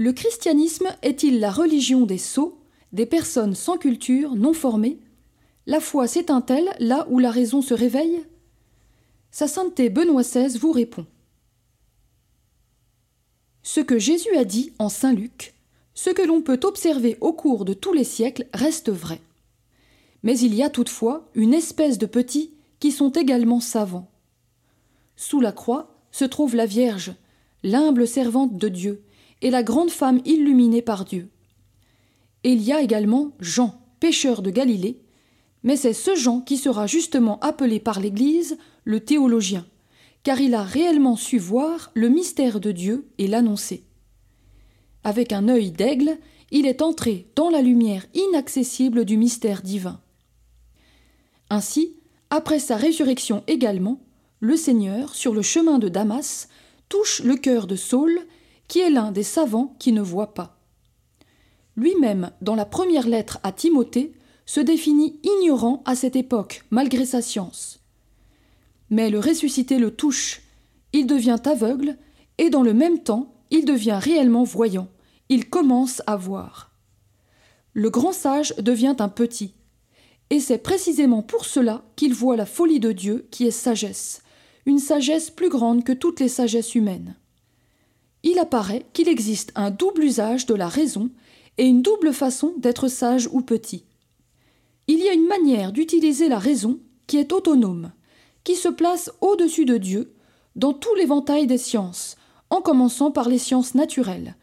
Le christianisme est-il la religion des sots, des personnes sans culture, non formées? La foi s'éteint-elle là où la raison se réveille? Sa sainteté Benoît XVI vous répond. Ce que Jésus a dit en Saint Luc, ce que l'on peut observer au cours de tous les siècles reste vrai. Mais il y a toutefois une espèce de petits qui sont également savants. Sous la croix se trouve la Vierge, l'humble servante de Dieu, et la grande femme illuminée par Dieu. Il y a également Jean, pécheur de Galilée, mais c'est ce Jean qui sera justement appelé par l'Église le théologien, car il a réellement su voir le mystère de Dieu et l'annoncer. Avec un œil d'aigle, il est entré dans la lumière inaccessible du mystère divin. Ainsi, après sa résurrection également, le Seigneur, sur le chemin de Damas, touche le cœur de Saul qui est l'un des savants qui ne voit pas. Lui-même, dans la première lettre à Timothée, se définit ignorant à cette époque, malgré sa science. Mais le ressuscité le touche, il devient aveugle, et dans le même temps, il devient réellement voyant, il commence à voir. Le grand sage devient un petit, et c'est précisément pour cela qu'il voit la folie de Dieu qui est sagesse, une sagesse plus grande que toutes les sagesses humaines il apparaît qu'il existe un double usage de la raison et une double façon d'être sage ou petit. Il y a une manière d'utiliser la raison qui est autonome, qui se place au-dessus de Dieu dans tout l'éventail des sciences, en commençant par les sciences naturelles,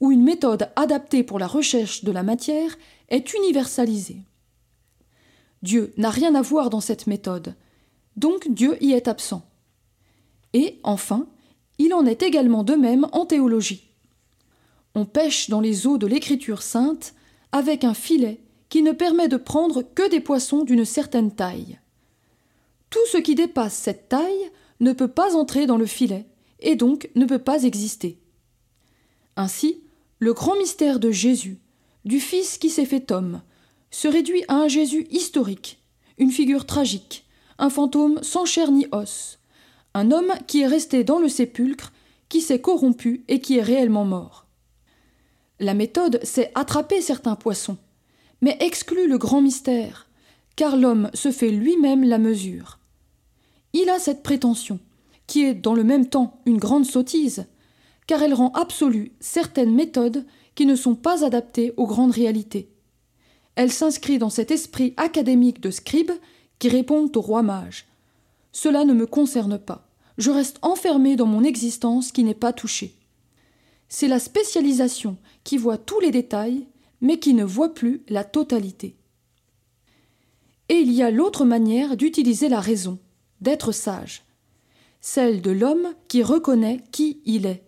où une méthode adaptée pour la recherche de la matière est universalisée. Dieu n'a rien à voir dans cette méthode, donc Dieu y est absent. Et, enfin, il en est également de même en théologie. On pêche dans les eaux de l'Écriture sainte avec un filet qui ne permet de prendre que des poissons d'une certaine taille. Tout ce qui dépasse cette taille ne peut pas entrer dans le filet et donc ne peut pas exister. Ainsi, le grand mystère de Jésus, du Fils qui s'est fait homme, se réduit à un Jésus historique, une figure tragique, un fantôme sans chair ni os, un homme qui est resté dans le sépulcre, qui s'est corrompu et qui est réellement mort. La méthode, c'est attraper certains poissons, mais exclut le grand mystère, car l'homme se fait lui-même la mesure. Il a cette prétention, qui est dans le même temps une grande sottise, car elle rend absolue certaines méthodes qui ne sont pas adaptées aux grandes réalités. Elle s'inscrit dans cet esprit académique de scribes qui répondent au roi mage. Cela ne me concerne pas je reste enfermé dans mon existence qui n'est pas touchée. C'est la spécialisation qui voit tous les détails, mais qui ne voit plus la totalité. Et il y a l'autre manière d'utiliser la raison, d'être sage, celle de l'homme qui reconnaît qui il est,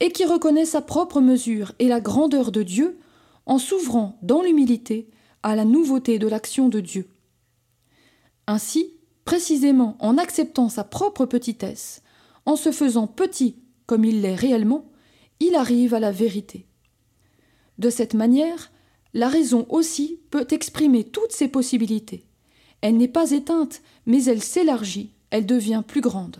et qui reconnaît sa propre mesure et la grandeur de Dieu en s'ouvrant dans l'humilité à la nouveauté de l'action de Dieu. Ainsi, précisément en acceptant sa propre petitesse, en se faisant petit comme il l'est réellement, il arrive à la vérité. De cette manière, la raison aussi peut exprimer toutes ses possibilités. Elle n'est pas éteinte, mais elle s'élargit, elle devient plus grande.